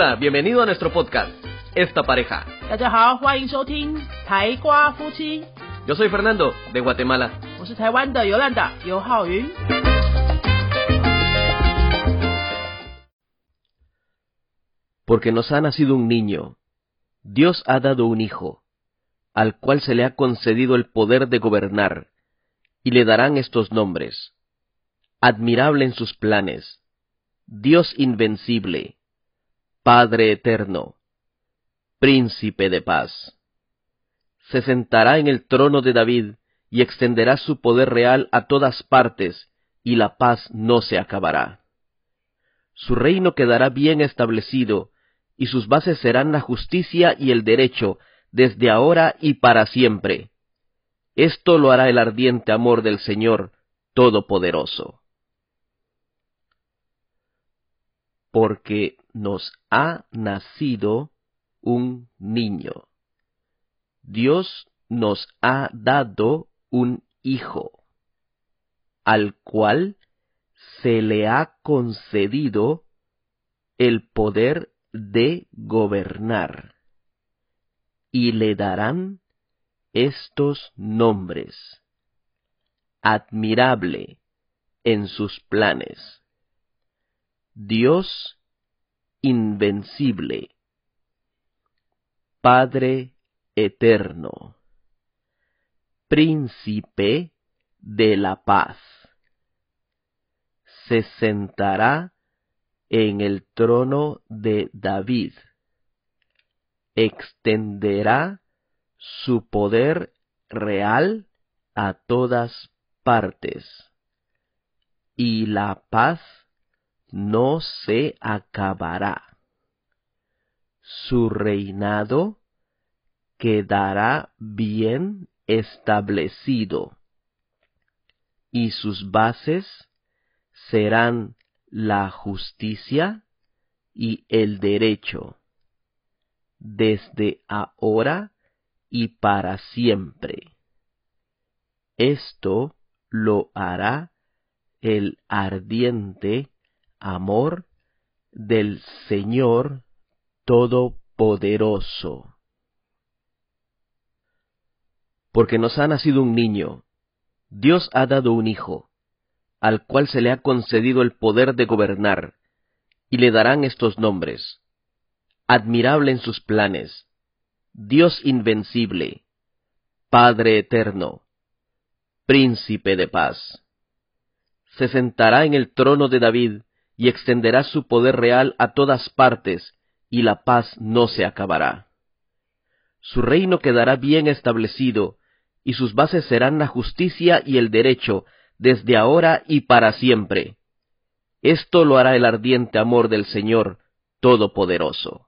Hola, bienvenido a nuestro podcast, Esta Pareja. Yo soy Fernando, de Guatemala. Porque nos ha nacido un niño, Dios ha dado un hijo, al cual se le ha concedido el poder de gobernar, y le darán estos nombres. Admirable en sus planes, Dios invencible, Padre eterno, Príncipe de paz. Se sentará en el trono de David y extenderá su poder real a todas partes, y la paz no se acabará. Su reino quedará bien establecido, y sus bases serán la justicia y el derecho, desde ahora y para siempre. Esto lo hará el ardiente amor del Señor Todopoderoso. Porque nos ha nacido un niño. Dios nos ha dado un hijo, al cual se le ha concedido el poder de gobernar, y le darán estos nombres. Admirable en sus planes. Dios invencible. Padre eterno. Príncipe de la paz. Se sentará en el trono de David. Extenderá su poder real a todas partes. Y la paz no se acabará. Su reinado quedará bien establecido. Y sus bases serán la justicia y el derecho, desde ahora y para siempre. Esto lo hará el ardiente amor del Señor Todopoderoso. Porque nos ha nacido un niño, Dios ha dado un hijo, al cual se le ha concedido el poder de gobernar, y le darán estos nombres. Admirable en sus planes, Dios invencible, Padre eterno, Príncipe de paz. Se sentará en el trono de David y extenderá su poder real a todas partes, y la paz no se acabará. Su reino quedará bien establecido, y sus bases serán la justicia y el derecho, desde ahora y para siempre. Esto lo hará el ardiente amor del Señor Todopoderoso.